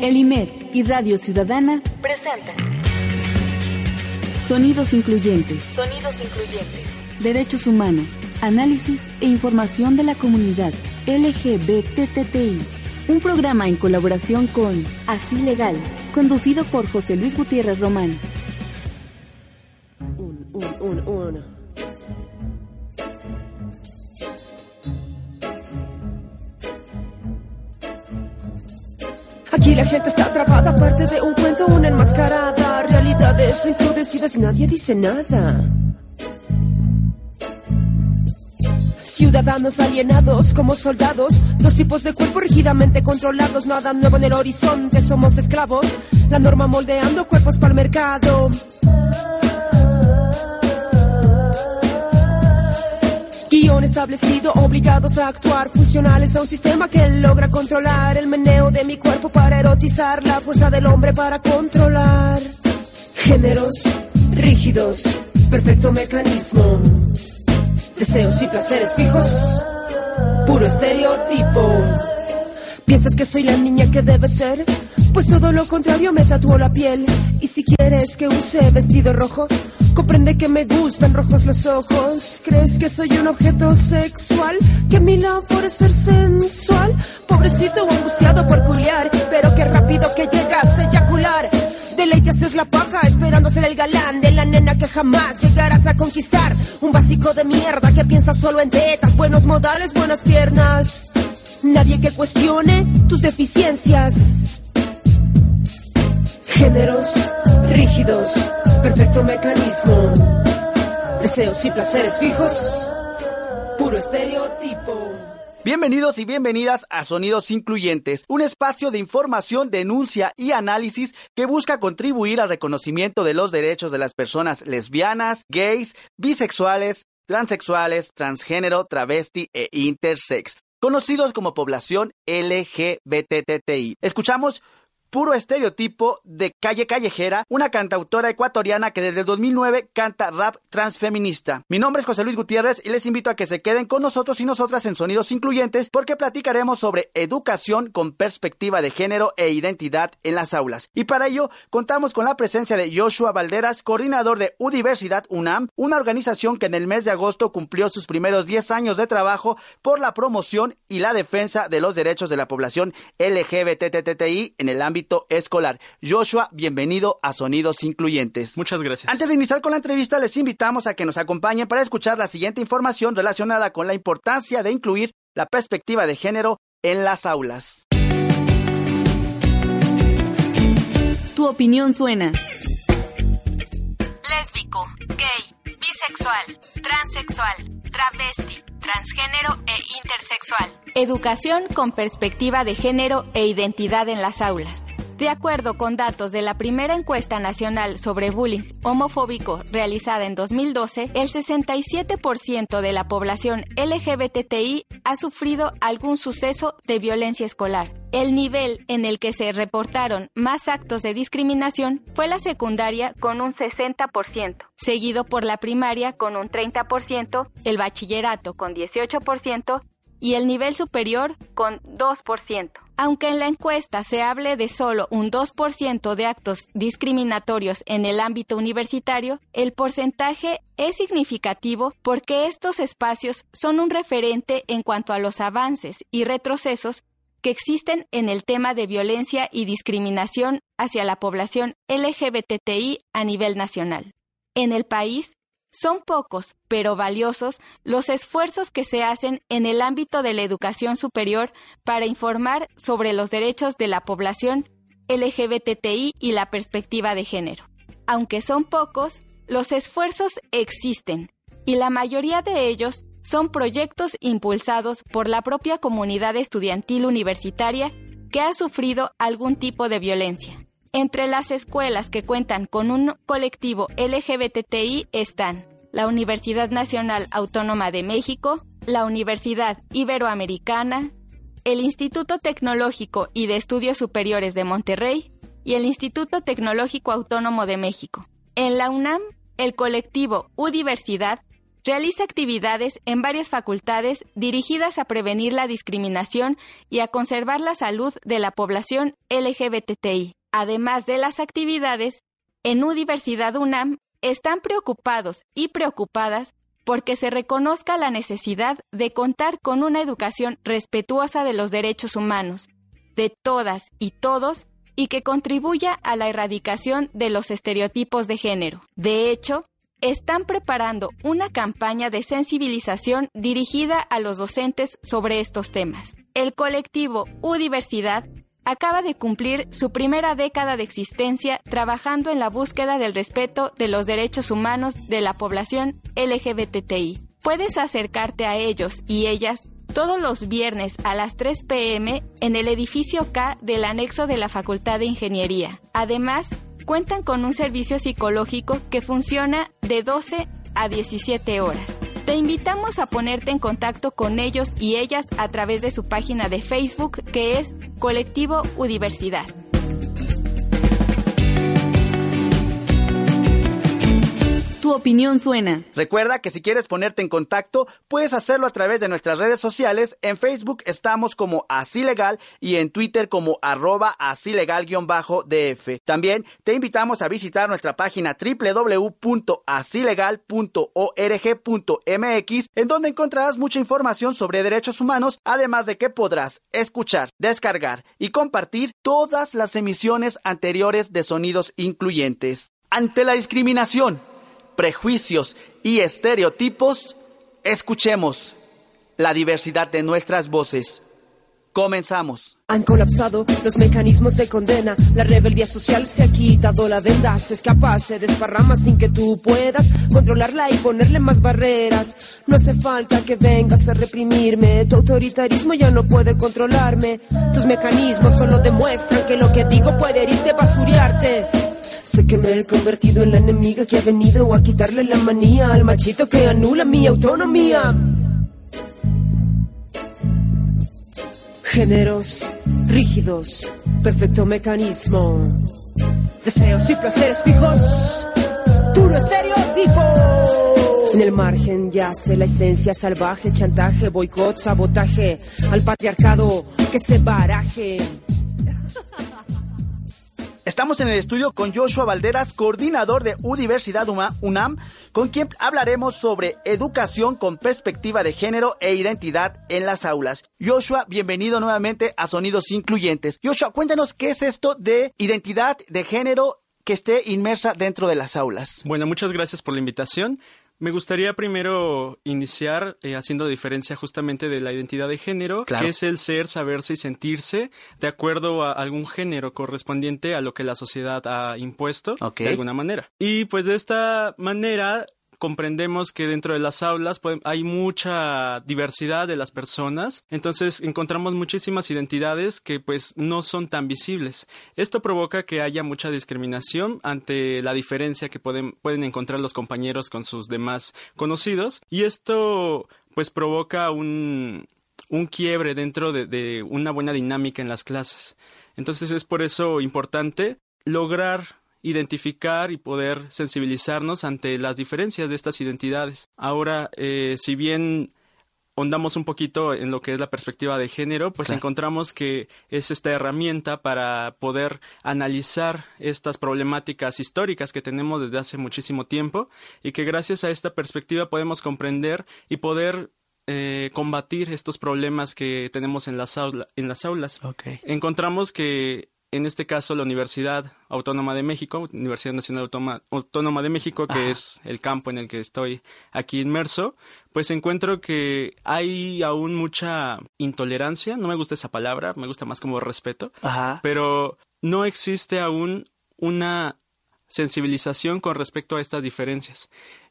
El IMER y Radio Ciudadana presentan Sonidos Incluyentes. Sonidos Incluyentes. Derechos humanos, análisis e información de la comunidad LGBTTI. Un programa en colaboración con Así Legal, conducido por José Luis Gutiérrez Román. Un, un, un, la gente está atrapada, parte de un cuento, una enmascarada. Realidades enfurecidas, nadie dice nada. Ciudadanos alienados como soldados, dos tipos de cuerpo rígidamente controlados, nada nuevo en el horizonte, somos esclavos, la norma moldeando cuerpos para el mercado. Establecido, obligados a actuar, funcionales a un sistema que logra controlar el meneo de mi cuerpo para erotizar la fuerza del hombre para controlar. Géneros rígidos, perfecto mecanismo. Deseos y placeres fijos, puro estereotipo. ¿Piensas que soy la niña que debe ser? Pues todo lo contrario me tatuó la piel. Y si quieres que use vestido rojo, comprende que me gustan rojos los ojos. ¿Crees que soy un objeto sexual? Que mi labor es ser sensual. Pobrecito angustiado por culiar, pero qué rápido que llegas a eyacular. Deleite haces la paja esperando ser el galán de la nena que jamás llegarás a conquistar. Un básico de mierda que piensa solo en tetas, buenos modales, buenas piernas. Nadie que cuestione tus deficiencias. Géneros rígidos, perfecto mecanismo. Deseos y placeres fijos, puro estereotipo. Bienvenidos y bienvenidas a Sonidos Incluyentes, un espacio de información, denuncia y análisis que busca contribuir al reconocimiento de los derechos de las personas lesbianas, gays, bisexuales, transexuales, transgénero, travesti e intersex, conocidos como población LGBTTI. Escuchamos puro estereotipo de Calle Callejera, una cantautora ecuatoriana que desde el 2009 canta rap transfeminista. Mi nombre es José Luis Gutiérrez y les invito a que se queden con nosotros y nosotras en Sonidos Incluyentes porque platicaremos sobre educación con perspectiva de género e identidad en las aulas. Y para ello contamos con la presencia de Joshua Valderas, coordinador de Universidad UNAM, una organización que en el mes de agosto cumplió sus primeros 10 años de trabajo por la promoción y la defensa de los derechos de la población LGBTTI en el ámbito escolar. Joshua, bienvenido a Sonidos Incluyentes. Muchas gracias. Antes de iniciar con la entrevista, les invitamos a que nos acompañen para escuchar la siguiente información relacionada con la importancia de incluir la perspectiva de género en las aulas. Tu opinión suena. Lésbico, bisexual, transexual, travesti, transgénero e intersexual. Educación con perspectiva de género e identidad en las aulas. De acuerdo con datos de la primera encuesta nacional sobre bullying homofóbico realizada en 2012, el 67% de la población LGBTI ha sufrido algún suceso de violencia escolar. El nivel en el que se reportaron más actos de discriminación fue la secundaria con un 60%, seguido por la primaria con un 30%, el bachillerato con 18% y el nivel superior con 2%. Aunque en la encuesta se hable de solo un 2% de actos discriminatorios en el ámbito universitario, el porcentaje es significativo porque estos espacios son un referente en cuanto a los avances y retrocesos que existen en el tema de violencia y discriminación hacia la población LGBTI a nivel nacional. En el país, son pocos, pero valiosos, los esfuerzos que se hacen en el ámbito de la educación superior para informar sobre los derechos de la población LGBTI y la perspectiva de género. Aunque son pocos, los esfuerzos existen y la mayoría de ellos son proyectos impulsados por la propia comunidad estudiantil universitaria que ha sufrido algún tipo de violencia. Entre las escuelas que cuentan con un colectivo LGBTI están la Universidad Nacional Autónoma de México, la Universidad Iberoamericana, el Instituto Tecnológico y de Estudios Superiores de Monterrey y el Instituto Tecnológico Autónomo de México. En la UNAM, el colectivo Udiversidad realiza actividades en varias facultades dirigidas a prevenir la discriminación y a conservar la salud de la población LGBTI. Además de las actividades, en Universidad UNAM están preocupados y preocupadas porque se reconozca la necesidad de contar con una educación respetuosa de los derechos humanos, de todas y todos, y que contribuya a la erradicación de los estereotipos de género. De hecho, están preparando una campaña de sensibilización dirigida a los docentes sobre estos temas. El colectivo U-Diversidad acaba de cumplir su primera década de existencia trabajando en la búsqueda del respeto de los derechos humanos de la población LGBTI. Puedes acercarte a ellos y ellas todos los viernes a las 3 pm en el edificio K del anexo de la Facultad de Ingeniería. Además, cuentan con un servicio psicológico que funciona de 12 a 17 horas. Te invitamos a ponerte en contacto con ellos y ellas a través de su página de Facebook que es Colectivo Udiversidad. Tu opinión suena. Recuerda que si quieres ponerte en contacto, puedes hacerlo a través de nuestras redes sociales. En Facebook estamos como Así Legal y en Twitter como arroba así legal-df. También te invitamos a visitar nuestra página www.asilegal.org.mx en donde encontrarás mucha información sobre derechos humanos, además de que podrás escuchar, descargar y compartir todas las emisiones anteriores de sonidos incluyentes. Ante la discriminación, prejuicios y estereotipos, escuchemos la diversidad de nuestras voces. Comenzamos. Han colapsado los mecanismos de condena. La rebeldía social se ha quitado la venda. Se escapa, se desparrama sin que tú puedas controlarla y ponerle más barreras. No hace falta que vengas a reprimirme. Tu autoritarismo ya no puede controlarme. Tus mecanismos solo demuestran que lo que digo puede herirte, basuriarte. Sé que me he convertido en la enemiga que ha venido a quitarle la manía al machito que anula mi autonomía. Géneros rígidos, perfecto mecanismo. Deseos y placeres fijos, duro estereotipo. En el margen yace la esencia salvaje, chantaje, boicot, sabotaje al patriarcado que se baraje. Estamos en el estudio con Joshua Valderas, coordinador de Universidad UNAM, con quien hablaremos sobre educación con perspectiva de género e identidad en las aulas. Joshua, bienvenido nuevamente a Sonidos Incluyentes. Joshua, cuéntanos qué es esto de identidad de género que esté inmersa dentro de las aulas. Bueno, muchas gracias por la invitación. Me gustaría primero iniciar eh, haciendo diferencia justamente de la identidad de género, que es el ser, saberse y sentirse de acuerdo a algún género correspondiente a lo que la sociedad ha impuesto de alguna manera. Y pues de esta manera comprendemos que dentro de las aulas hay mucha diversidad de las personas, entonces encontramos muchísimas identidades que pues no son tan visibles. Esto provoca que haya mucha discriminación ante la diferencia que pueden, pueden encontrar los compañeros con sus demás conocidos y esto pues provoca un, un quiebre dentro de, de una buena dinámica en las clases. Entonces es por eso importante lograr identificar y poder sensibilizarnos ante las diferencias de estas identidades. Ahora, eh, si bien hondamos un poquito en lo que es la perspectiva de género, pues encontramos que es esta herramienta para poder analizar estas problemáticas históricas que tenemos desde hace muchísimo tiempo y que gracias a esta perspectiva podemos comprender y poder eh, combatir estos problemas que tenemos en las, en las aulas. Encontramos que en este caso la Universidad Autónoma de México, Universidad Nacional Autónoma, de México, que es el campo en el que estoy aquí inmerso, pues encuentro que hay aún mucha intolerancia, no me gusta esa palabra, me gusta más como respeto, pero no existe aún una sensibilización con respecto a estas diferencias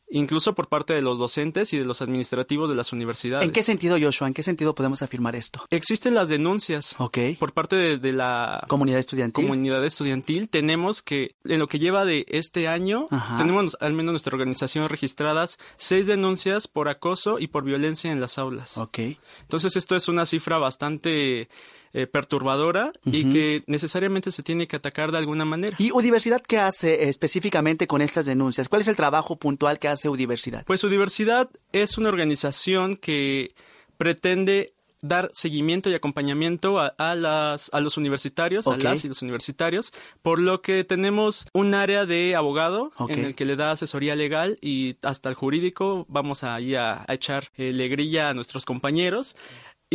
incluso por parte de los docentes y de los administrativos de las universidades. ¿En qué sentido, Joshua? ¿En qué sentido podemos afirmar esto? Existen las denuncias por parte de, la comunidad estudiantil. Comunidad estudiantil. Tenemos que, en lo que lleva de este año, tenemos al menos nuestra organización registradas seis denuncias por acoso y por violencia en las aulas. Ok. Entonces esto es una cifra bastante eh, perturbadora y que necesariamente se tiene que atacar de alguna manera. ¿Y Universidad qué hace específicamente con estas denuncias? ¿Cuál es el trabajo puntual que hace Universidad? Pues Universidad es una organización que pretende dar seguimiento y acompañamiento a, las, a los universitarios, a las y los universitarios, por lo que tenemos un área de abogado en el que le da asesoría legal y hasta el jurídico vamos ahí a, a echar eh, legrilla a nuestros compañeros.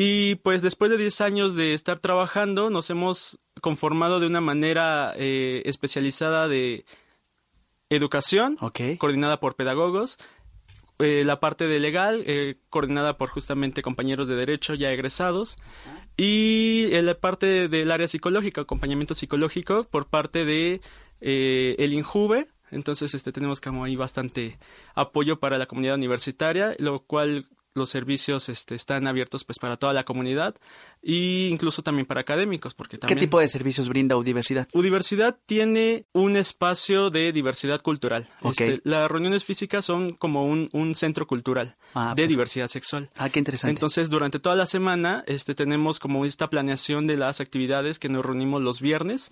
Y pues después de 10 años de estar trabajando, nos hemos conformado de una manera eh, especializada de educación, coordinada por pedagogos, eh, la parte de legal, eh, coordinada por justamente compañeros de derecho ya egresados, y la parte del área psicológica, acompañamiento psicológico por parte de el INJUVE, entonces este tenemos como ahí bastante apoyo para la comunidad universitaria, lo cual los servicios este, están abiertos pues para toda la comunidad e incluso también para académicos porque también ¿Qué tipo de servicios brinda Universidad? Universidad tiene un espacio de diversidad cultural. Este, las reuniones físicas son como un, un centro cultural ah, de diversidad sexual. Ah, qué interesante. Entonces, durante toda la semana este tenemos como esta planeación de las actividades que nos reunimos los viernes,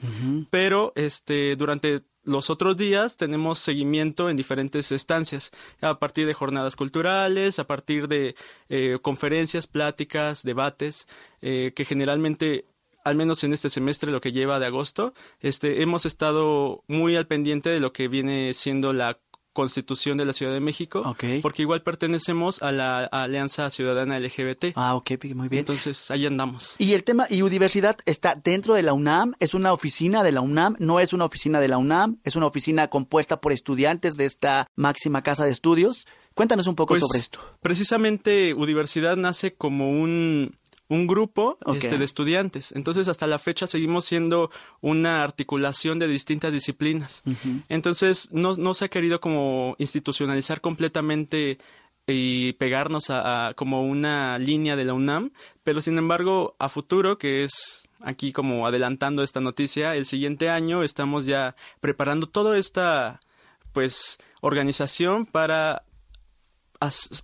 pero este durante los otros días tenemos seguimiento en diferentes estancias, a partir de jornadas culturales, a partir de eh, conferencias, pláticas, debates, eh, que generalmente al menos en este semestre, lo que lleva de agosto, este, hemos estado muy al pendiente de lo que viene siendo la Constitución de la Ciudad de México, porque igual pertenecemos a la Alianza Ciudadana LGBT. Ah, ok, muy bien. Entonces, ahí andamos. Y el tema, y Universidad está dentro de la UNAM, es una oficina de la UNAM, no es una oficina de la UNAM, es una oficina compuesta por estudiantes de esta máxima casa de estudios. Cuéntanos un poco pues, sobre esto. Precisamente Universidad nace como un un grupo este, de estudiantes. Entonces, hasta la fecha seguimos siendo una articulación de distintas disciplinas. Entonces, no, no se ha querido como institucionalizar completamente y pegarnos a, como una línea de la UNAM, pero sin embargo, a futuro, que es aquí como adelantando esta noticia, el siguiente año estamos ya preparando toda esta pues organización para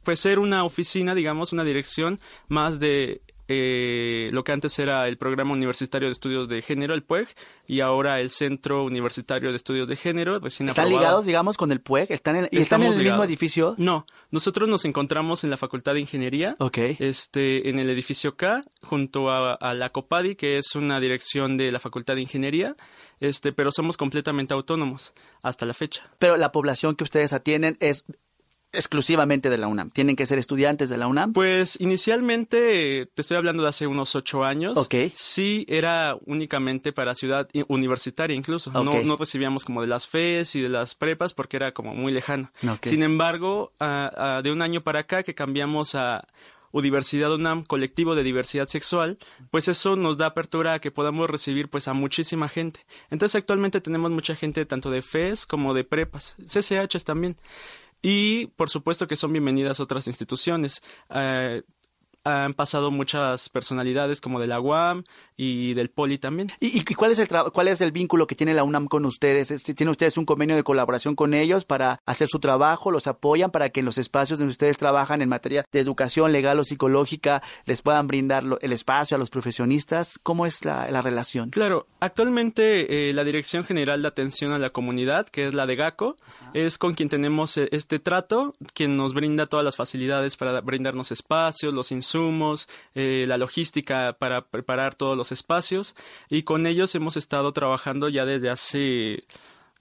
pues ser una oficina, digamos, una dirección más de eh, lo que antes era el Programa Universitario de Estudios de Género, el PUEG, y ahora el Centro Universitario de Estudios de Género. ¿Están ligados, digamos, con el PUEG? ¿Están en, ¿están en el mismo edificio? No, nosotros nos encontramos en la Facultad de Ingeniería, este, en el edificio K, junto a, a la COPADI, que es una dirección de la Facultad de Ingeniería este, pero somos completamente autónomos hasta la fecha. Pero la población que ustedes atienden es exclusivamente de la UNAM? ¿Tienen que ser estudiantes de la UNAM? Pues inicialmente, te estoy hablando de hace unos ocho años. Ok. Sí, era únicamente para ciudad universitaria incluso. No, no, recibíamos como de las FES y de las prepas porque era como muy lejano. Sin embargo, de un año para acá que cambiamos a Universidad UNAM, colectivo de diversidad sexual, pues eso nos da apertura a que podamos recibir pues a muchísima gente. Entonces actualmente tenemos mucha gente tanto de FES como de prepas, CCHs también. Y por supuesto que son bienvenidas otras instituciones. Eh, han pasado muchas personalidades como de la UAM y del Poli también. ¿Y, cuál, es el cuál es el vínculo que tiene la UNAM con ustedes? ¿Tienen ustedes un convenio de colaboración con ellos para hacer su trabajo? ¿Los apoyan para que en los espacios donde ustedes trabajan en materia de educación legal o psicológica les puedan brindar el espacio a los profesionistas? ¿Cómo es la, relación? Claro, actualmente eh, la Dirección General de Atención a la Comunidad, que es la de GACO, es con quien tenemos eh, este trato, quien nos brinda todas las facilidades para brindarnos espacios, los insumos, eh, la logística para preparar todos los espacios y con ellos hemos estado trabajando ya desde hace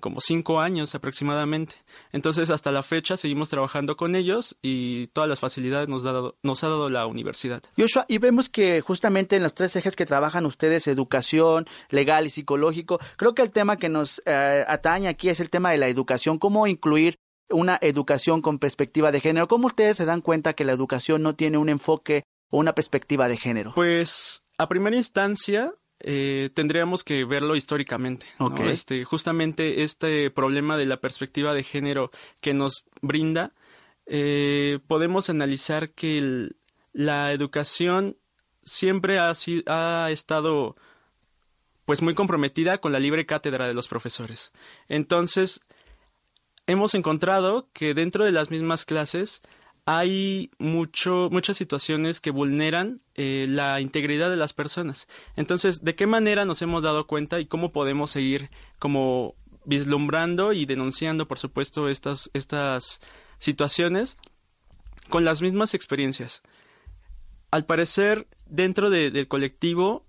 como cinco años aproximadamente. Entonces, hasta la fecha seguimos trabajando con ellos y todas las facilidades nos, nos ha dado la universidad. Y vemos que justamente en los tres ejes que trabajan ustedes, educación, legal y psicológico, creo que el tema que nos eh, atañe aquí es el tema de la educación, cómo incluir una educación con perspectiva de género. ¿Cómo ustedes se dan cuenta que la educación no tiene un enfoque o una perspectiva de género? Pues, a primera instancia, eh, tendríamos que verlo históricamente. Este, justamente este problema de la perspectiva de género que nos brinda, eh, podemos analizar que la educación siempre ha, ha estado pues muy comprometida con la libre cátedra de los profesores. Entonces, hemos encontrado que dentro de las mismas clases hay mucho, muchas situaciones que vulneran eh, la integridad de las personas. Entonces, ¿de qué manera nos hemos dado cuenta y cómo podemos seguir como vislumbrando y denunciando, por supuesto, estas, estas situaciones con las mismas experiencias? Al parecer, dentro del colectivo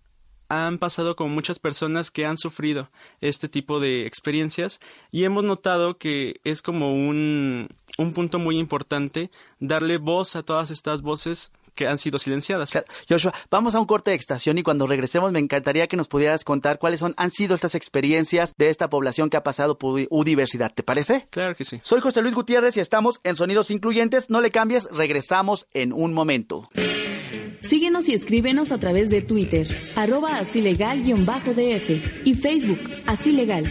han pasado con muchas personas que han sufrido este tipo de experiencias y hemos notado que es como un, un punto muy importante darle voz a todas estas voces que han sido silenciadas. Joshua, vamos a un corte de estación y cuando regresemos me encantaría que nos pudieras contar cuáles son, han sido estas experiencias de esta población que ha pasado por U-Diversidad. ¿Te parece? Claro que sí. Soy José Luis Gutiérrez y estamos en Sonidos Incluyentes. No le cambies, regresamos en un momento. Síguenos y escríbenos a través de Twitter, arroba así legal-df y Facebook, así legal.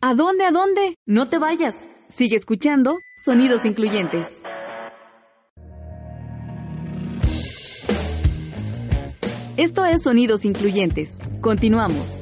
¿A dónde, a dónde? No te vayas. Sigue escuchando Sonidos Incluyentes. Esto es Sonidos Incluyentes. Continuamos.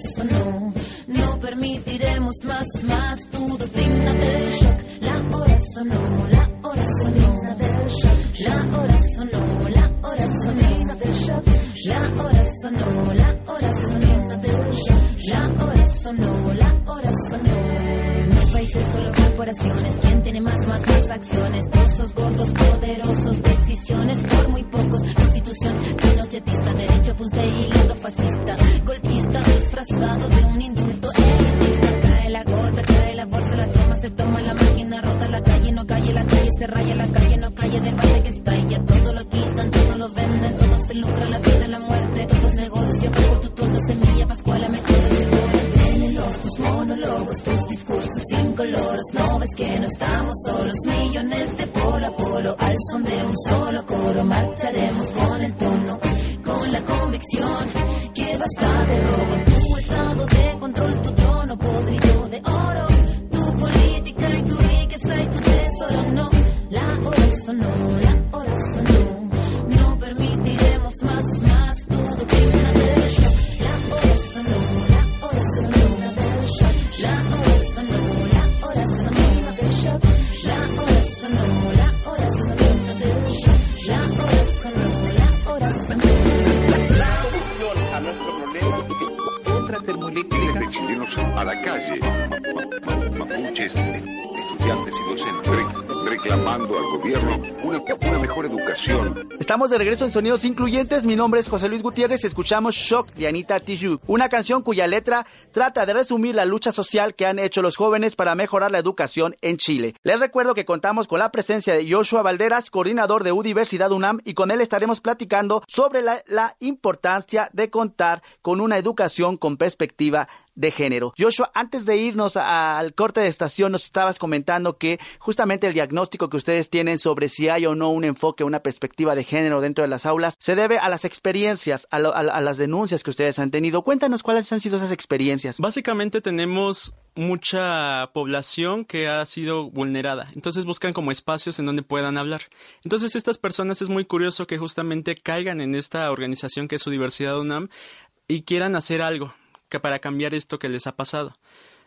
sonó. No permitiremos más, más tu doctrina del shock. La hora sonó, la hora sonó del shock. La hora sonó, la hora sonó del shock. La hora sonó, la hora sonó del shock. La hora sonó, la hora sonó. No países, solo corporaciones. ¿Quién tiene más, más, más acciones? Trozos gordos, poderosos, Estamos de regreso en Sonidos Incluyentes. Mi nombre es José Luis Gutiérrez y escuchamos Shock de Anita Tijoux, una canción cuya letra trata de resumir la lucha social que han hecho los jóvenes para mejorar la educación en Chile. Les recuerdo que contamos con la presencia de Joshua Valderas, coordinador de Universidad UNAM, y con él estaremos platicando sobre la, la importancia de contar con una educación con perspectiva de género. Joshua, antes de irnos al corte de estación, nos estabas comentando que justamente el diagnóstico que ustedes tienen sobre si hay o no un enfoque, una perspectiva de género dentro de las aulas, se debe a las experiencias, a, lo- a- a las denuncias que ustedes han tenido. Cuéntanos cuáles han sido esas experiencias. Básicamente tenemos mucha población que ha sido vulnerada, entonces buscan como espacios en donde puedan hablar. Entonces estas personas es muy curioso que justamente caigan en esta organización que es su Diversidad UNAM y quieran hacer algo que para cambiar esto que les ha pasado.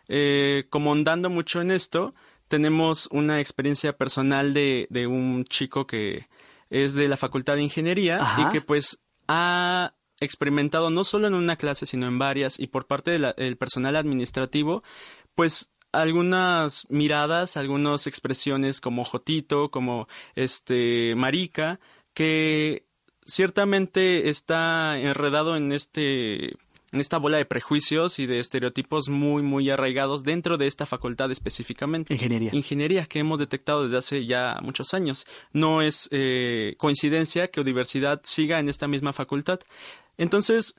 Eh, como andando mucho en esto, tenemos una experiencia personal de, de un chico que es de la Facultad de Ingeniería Ajá. y que pues ha experimentado no solo en una clase, sino en varias, y por parte del personal administrativo, pues algunas miradas, algunas expresiones como jotito, como este marica, que ciertamente está enredado en este esta bola de prejuicios y de estereotipos muy muy arraigados dentro de esta facultad específicamente. Ingeniería. Ingeniería que hemos detectado desde hace ya muchos años. No es eh, coincidencia que Universidad siga en esta misma facultad. Entonces,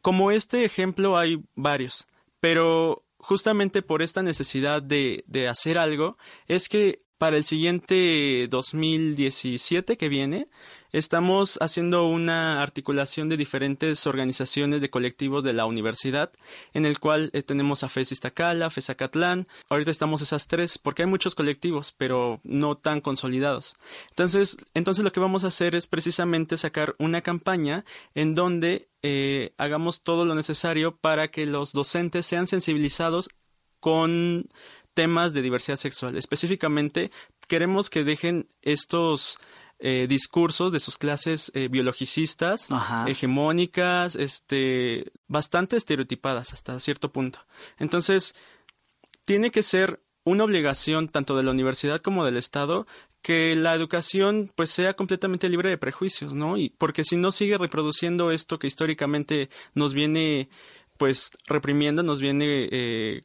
como este ejemplo hay varios, pero justamente por esta necesidad de, de hacer algo es que para el siguiente 2017 que viene, estamos haciendo una articulación de diferentes organizaciones de colectivos de la universidad, en el cual eh, tenemos a FES Iztacala, FES Acatlán. Ahorita estamos esas tres, porque hay muchos colectivos, pero no tan consolidados. Entonces, entonces lo que vamos a hacer es precisamente sacar una campaña en donde eh, hagamos todo lo necesario para que los docentes sean sensibilizados con temas de diversidad sexual. Específicamente, queremos que dejen estos eh, discursos de sus clases eh, biologicistas, hegemónicas, este, bastante estereotipadas hasta cierto punto. Entonces, tiene que ser una obligación tanto de la universidad como del Estado que la educación pues sea completamente libre de prejuicios, ¿no? Y porque si no sigue reproduciendo esto que históricamente nos viene pues reprimiendo, nos viene eh,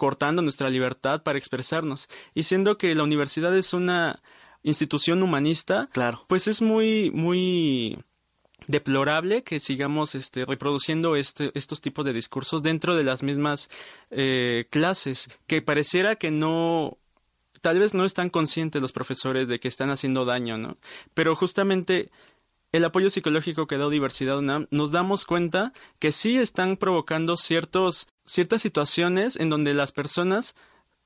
cortando nuestra libertad para expresarnos. Y siendo que la universidad es una institución humanista, claro. pues es muy, muy deplorable que sigamos este, reproduciendo este, estos tipos de discursos dentro de las mismas eh, clases, que pareciera que no tal vez no están conscientes los profesores de que están haciendo daño, ¿no? Pero justamente el apoyo psicológico que da Diversidad UNAM, nos damos cuenta que sí están provocando ciertos, ciertas situaciones en donde las personas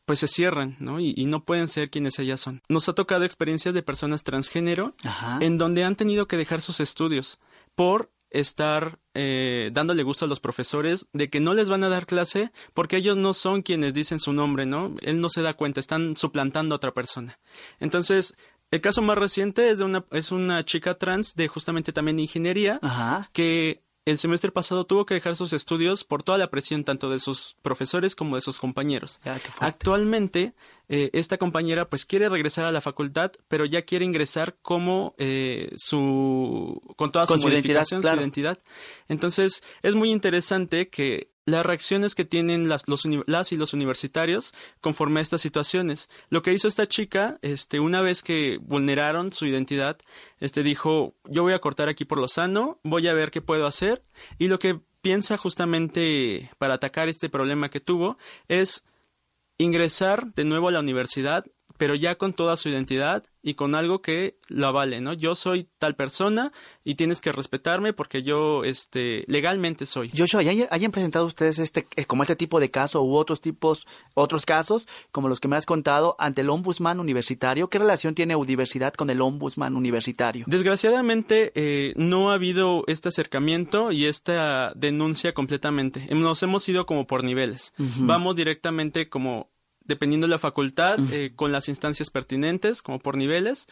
pues se cierran, ¿no? Y, no pueden ser quienes ellas son. Nos ha tocado experiencias de personas transgénero en donde han tenido que dejar sus estudios por estar eh, dándole gusto a los profesores de que no les van a dar clase porque ellos no son quienes dicen su nombre, ¿no? Él no se da cuenta, están suplantando a otra persona. Entonces, el caso más reciente es de una, es una chica trans de justamente también ingeniería que el semestre pasado tuvo que dejar sus estudios por toda la presión tanto de sus profesores como de sus compañeros. Actualmente, eh, esta compañera pues quiere regresar a la facultad, pero ya quiere ingresar como eh, su con toda su, modificación, su identidad. Entonces, es muy interesante que las reacciones que tienen las, los, las y los universitarios conforme a estas situaciones. Lo que hizo esta chica, este, una vez que vulneraron su identidad, este, dijo, yo voy a cortar aquí por lo sano, voy a ver qué puedo hacer, y lo que piensa justamente para atacar este problema que tuvo es ingresar de nuevo a la universidad pero ya con toda su identidad y con algo que lo avale, ¿no? Yo soy tal persona y tienes que respetarme porque yo, este, legalmente soy. Joshua, ¿hayan, presentado ustedes este, eh, como este tipo de caso u otros tipos, otros casos, como los que me has contado, ante el ombudsman universitario? ¿Qué relación tiene Universidad con el ombudsman universitario? Desgraciadamente, eh, no ha habido este acercamiento y esta denuncia completamente. Nos hemos ido como por niveles. Vamos directamente como dependiendo de la facultad, eh, con las instancias pertinentes, como por niveles.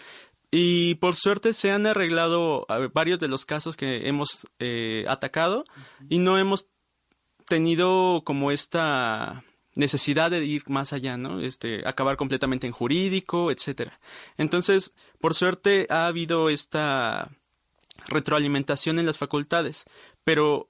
Y por suerte se han arreglado varios de los casos que hemos eh, atacado y no hemos tenido como esta necesidad de ir más allá, ¿no? Este, acabar completamente en jurídico, etcétera. Entonces, por suerte ha habido esta retroalimentación en las facultades, pero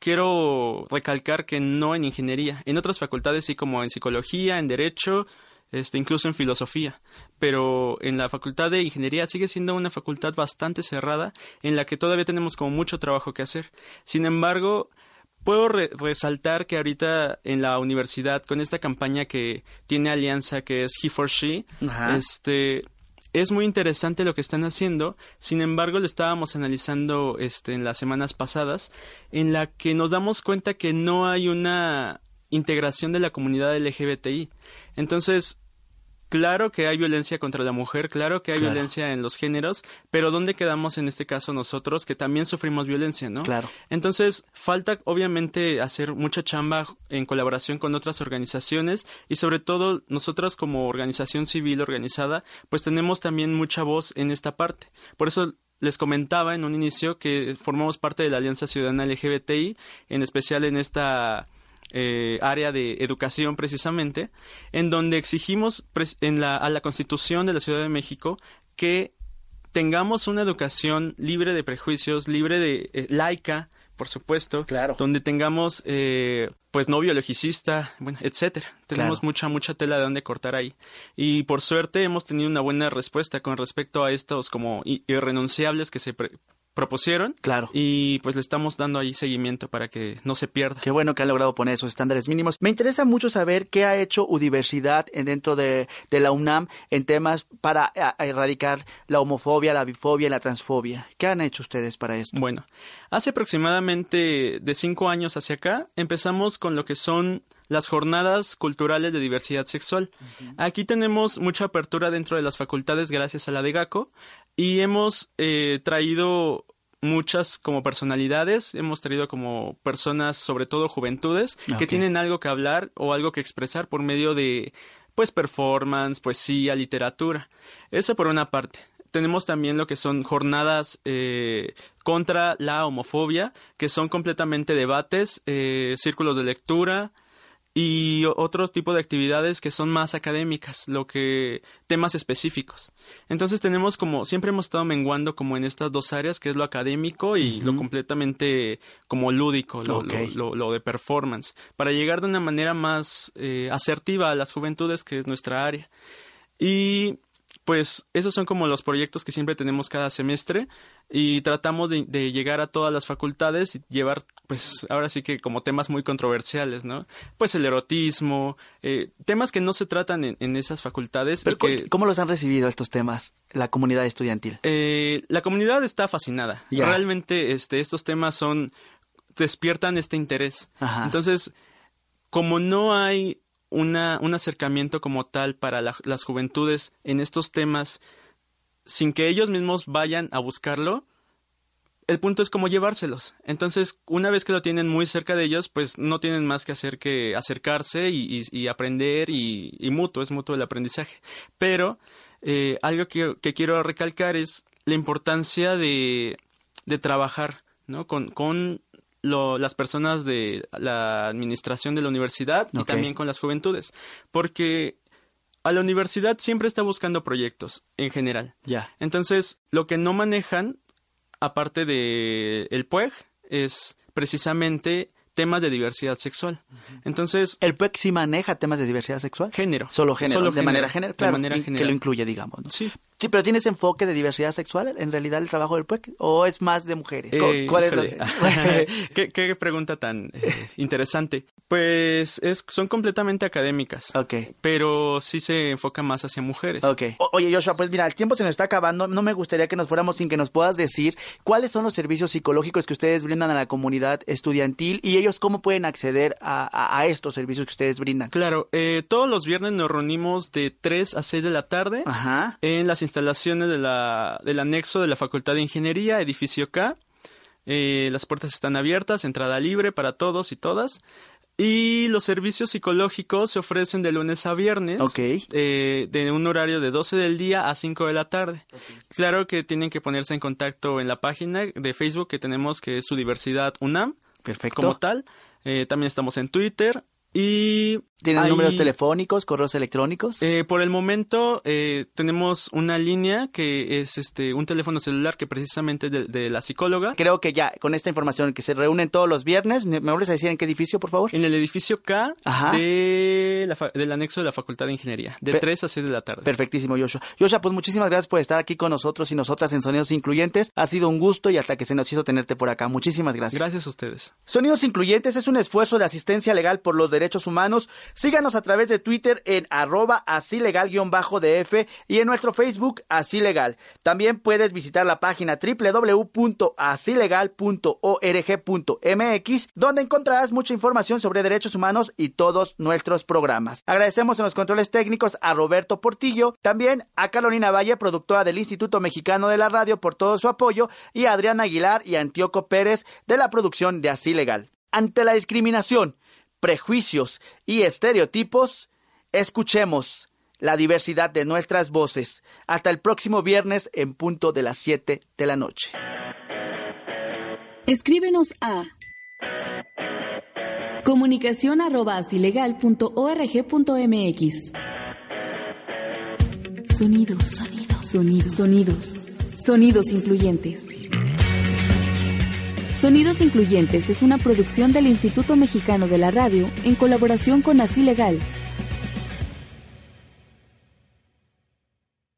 quiero recalcar que no en ingeniería, en otras facultades sí como en psicología, en derecho, este, incluso en filosofía, pero en la facultad de ingeniería sigue siendo una facultad bastante cerrada en la que todavía tenemos como mucho trabajo que hacer. Sin embargo, puedo resaltar que ahorita en la universidad con esta campaña que tiene alianza que es He for She, este es muy interesante lo que están haciendo, sin embargo lo estábamos analizando este, en las semanas pasadas, en la que nos damos cuenta que no hay una integración de la comunidad LGBTI. Entonces, Claro que hay violencia contra la mujer, claro que hay violencia en los géneros, pero ¿dónde quedamos en este caso nosotros que también sufrimos violencia, no? Claro. Entonces, falta obviamente hacer mucha chamba en colaboración con otras organizaciones y sobre todo nosotras como organización civil organizada, pues tenemos también mucha voz en esta parte. Por eso les comentaba en un inicio que formamos parte de la Alianza Ciudadana LGBTI, en especial en esta eh, área de educación precisamente, en donde exigimos en la, a la Constitución de la Ciudad de México que tengamos una educación libre de prejuicios, libre de eh, laica, por supuesto, claro. donde tengamos eh, pues no biologicista, bueno, etcétera. Tenemos mucha mucha tela de donde cortar ahí. Y por suerte hemos tenido una buena respuesta con respecto a estos como irrenunciables que se propusieron. Claro. Y pues le estamos dando ahí seguimiento para que no se pierda. Qué bueno que han logrado poner esos estándares mínimos. Me interesa mucho saber qué ha hecho Udiversidad dentro de, la UNAM en temas para erradicar la homofobia, la bifobia y la transfobia. ¿Qué han hecho ustedes para esto? Bueno, hace aproximadamente de cinco años hacia acá empezamos con lo que son las jornadas culturales de diversidad sexual. Aquí tenemos mucha apertura dentro de las facultades gracias a la de GACO y hemos eh, traído muchas como personalidades, hemos traído como personas, sobre todo juventudes, que tienen algo que hablar o algo que expresar por medio de pues performance, poesía, literatura. Eso por una parte. Tenemos también lo que son jornadas eh, contra la homofobia, que son completamente debates, eh, círculos de lectura, y otro tipo de actividades que son más académicas, lo que temas específicos. Entonces tenemos como siempre hemos estado menguando como en estas dos áreas que es lo académico y lo completamente como lúdico, lo, lo, de performance, para llegar de una manera más eh, asertiva a las juventudes que es nuestra área. Y pues esos son como los proyectos que siempre tenemos cada semestre y tratamos de, llegar a todas las facultades y llevar, pues ahora sí que como temas muy controversiales, ¿no? Pues el erotismo, eh, temas que no se tratan en, esas facultades. Pero ¿Cómo los han recibido estos temas la comunidad estudiantil? Eh, la comunidad está fascinada. Realmente este, estos temas son, despiertan este interés. Entonces, como no hay una, un acercamiento como tal para las juventudes en estos temas, sin que ellos mismos vayan a buscarlo, el punto es cómo llevárselos. Entonces, una vez que lo tienen muy cerca de ellos, pues no tienen más que hacer que acercarse y, aprender y, mutuo, es mutuo el aprendizaje. Pero eh, algo que, quiero recalcar es la importancia de, trabajar ¿no? con las personas de la administración de la universidad y también con las juventudes. Porque a la universidad siempre está buscando proyectos en general. Ya. Entonces, lo que no manejan, aparte de el PUEG, es precisamente temas de diversidad sexual. Entonces... ¿El PUEG sí maneja temas de diversidad sexual? Género. Solo género. de manera general. de manera general. Que lo incluye, digamos. Sí. Sí, pero ¿tienes enfoque de diversidad sexual en realidad el trabajo del PUEC? ¿O es más de mujeres? Eh, ¿Cuál es ¿Qué, pregunta tan eh, interesante. Pues es, son completamente académicas. Ok. Pero sí se enfoca más hacia mujeres. Ok. oye, Joshua, pues mira, el tiempo se nos está acabando. No me gustaría que nos fuéramos sin que nos puedas decir cuáles son los servicios psicológicos que ustedes brindan a la comunidad estudiantil y ellos cómo pueden acceder a, estos servicios que ustedes brindan. Claro, eh, todos los viernes nos reunimos de 3 a 6 de la tarde Ajá. en las instalaciones de la, del anexo de la Facultad de Ingeniería, edificio K. Eh, las puertas están abiertas, entrada libre para todos y todas. Y los servicios psicológicos se ofrecen de lunes a viernes. Eh, de un horario de 12 del día a 5 de la tarde. Claro que tienen que ponerse en contacto en la página de Facebook que tenemos, que es su diversidad UNAM. Perfecto. Como tal. Eh, también estamos en Twitter. Y ¿Tienen números telefónicos, correos electrónicos? Eh, por el momento eh, tenemos una línea que es este un teléfono celular que precisamente es de, la psicóloga. Creo que ya con esta información que se reúnen todos los viernes, ¿me, vuelves a decir en qué edificio, por favor? En el edificio K de del anexo de la Facultad de Ingeniería, de 3 a 6 de la tarde. Perfectísimo, Joshua. Joshua, pues muchísimas gracias por estar aquí con nosotros y nosotras en Sonidos Incluyentes. Ha sido un gusto y hasta que se nos hizo tenerte por acá. Muchísimas gracias. Gracias a ustedes. Sonidos Incluyentes es un esfuerzo de asistencia legal por los derechos humanos. Síganos a través de Twitter en arroba así legal-df y en nuestro Facebook así legal. También puedes visitar la página www.asilegal.org.mx donde encontrarás mucha información sobre derechos humanos y todos nuestros programas. Agradecemos en los controles técnicos a Roberto Portillo, también a Carolina Valle, productora del Instituto Mexicano de la Radio por todo su apoyo y a Adrián Aguilar y Antioco Pérez de la producción de Así Legal. Ante la discriminación, prejuicios y estereotipos, escuchemos la diversidad de nuestras voces. Hasta el próximo viernes en punto de las 7 de la noche. Escríbenos a comunicación Sonidos, sonidos, sonidos, sonidos, sonidos incluyentes. Sonidos Incluyentes es una producción del Instituto Mexicano de la Radio en colaboración con Así Legal